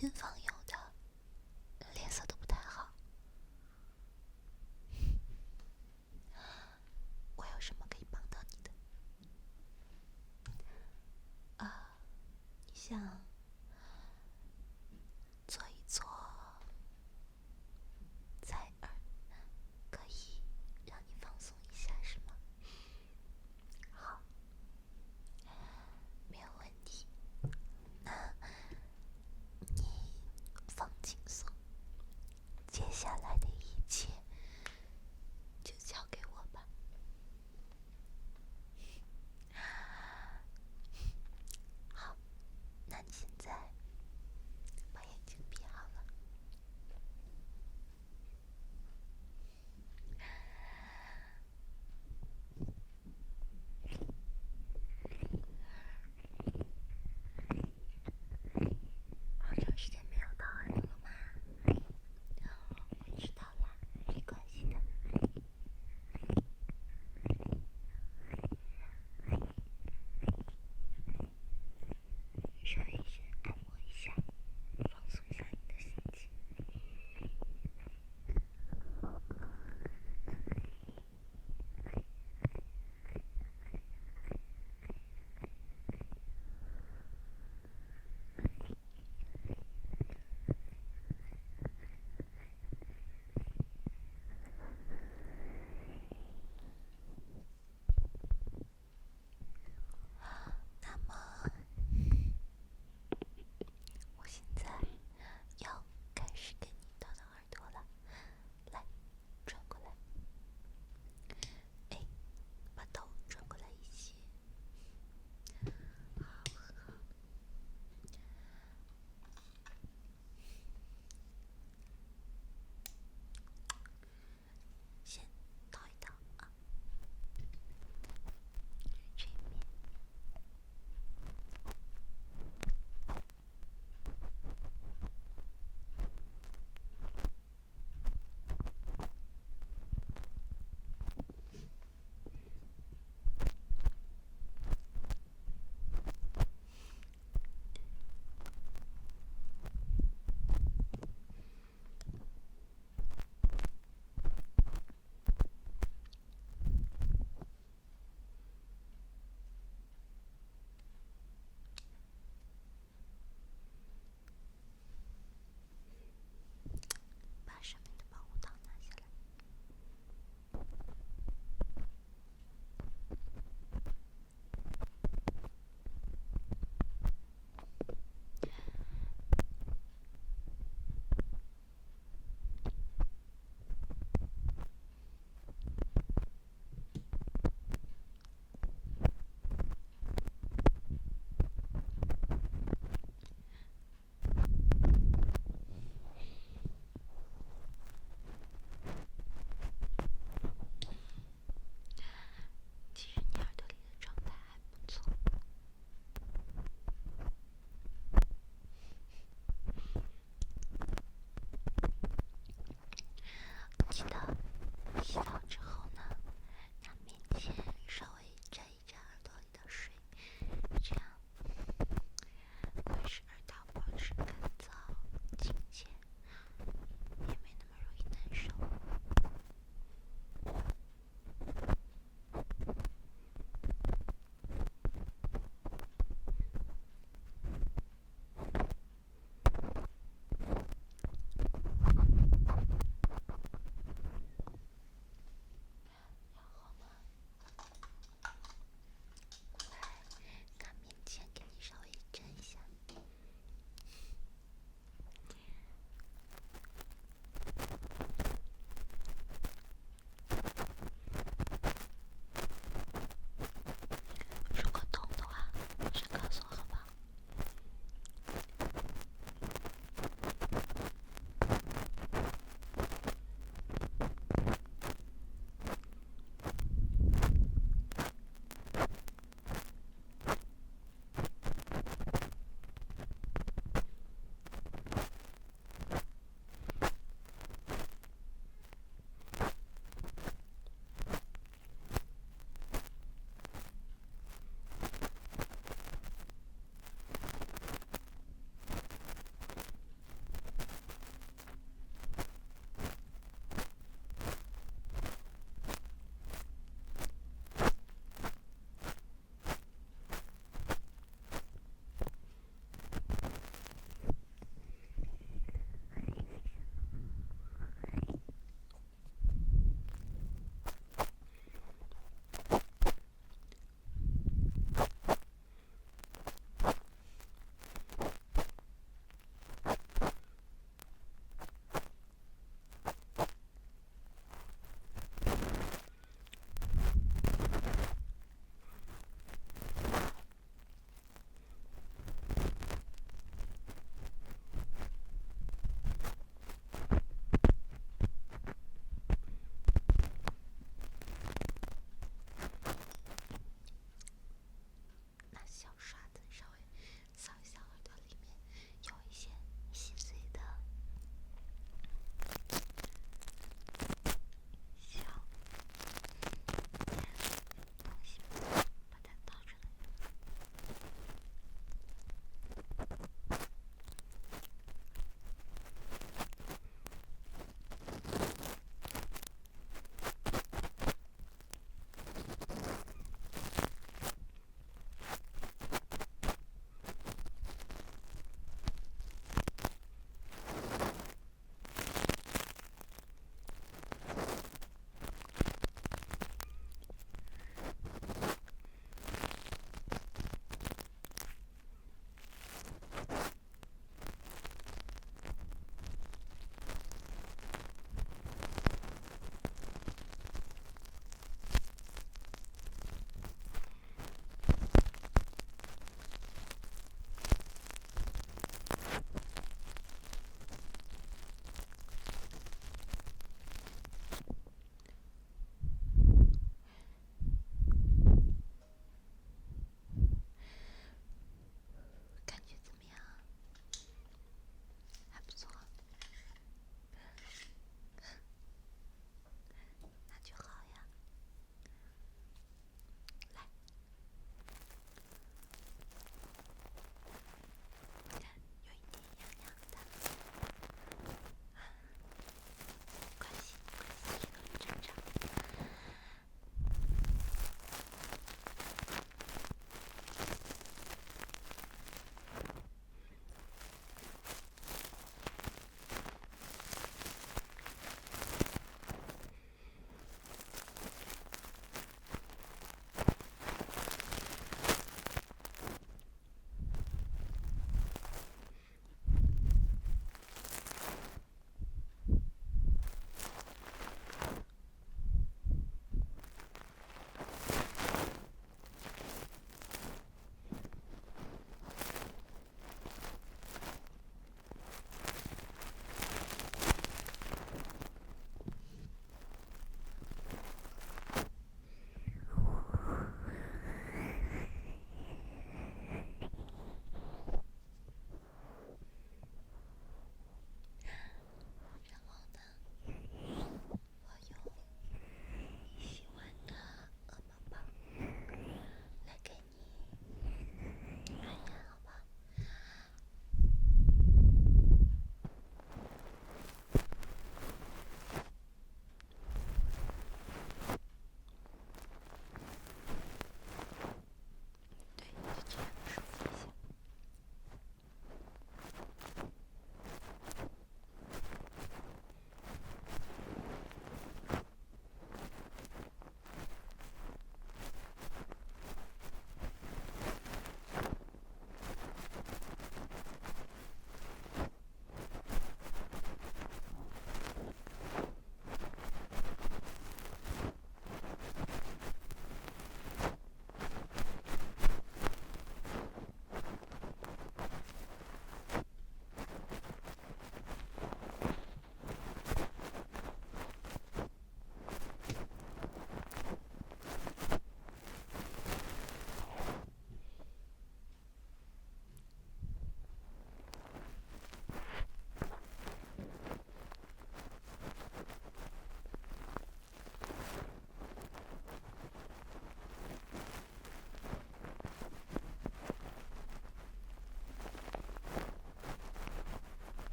间房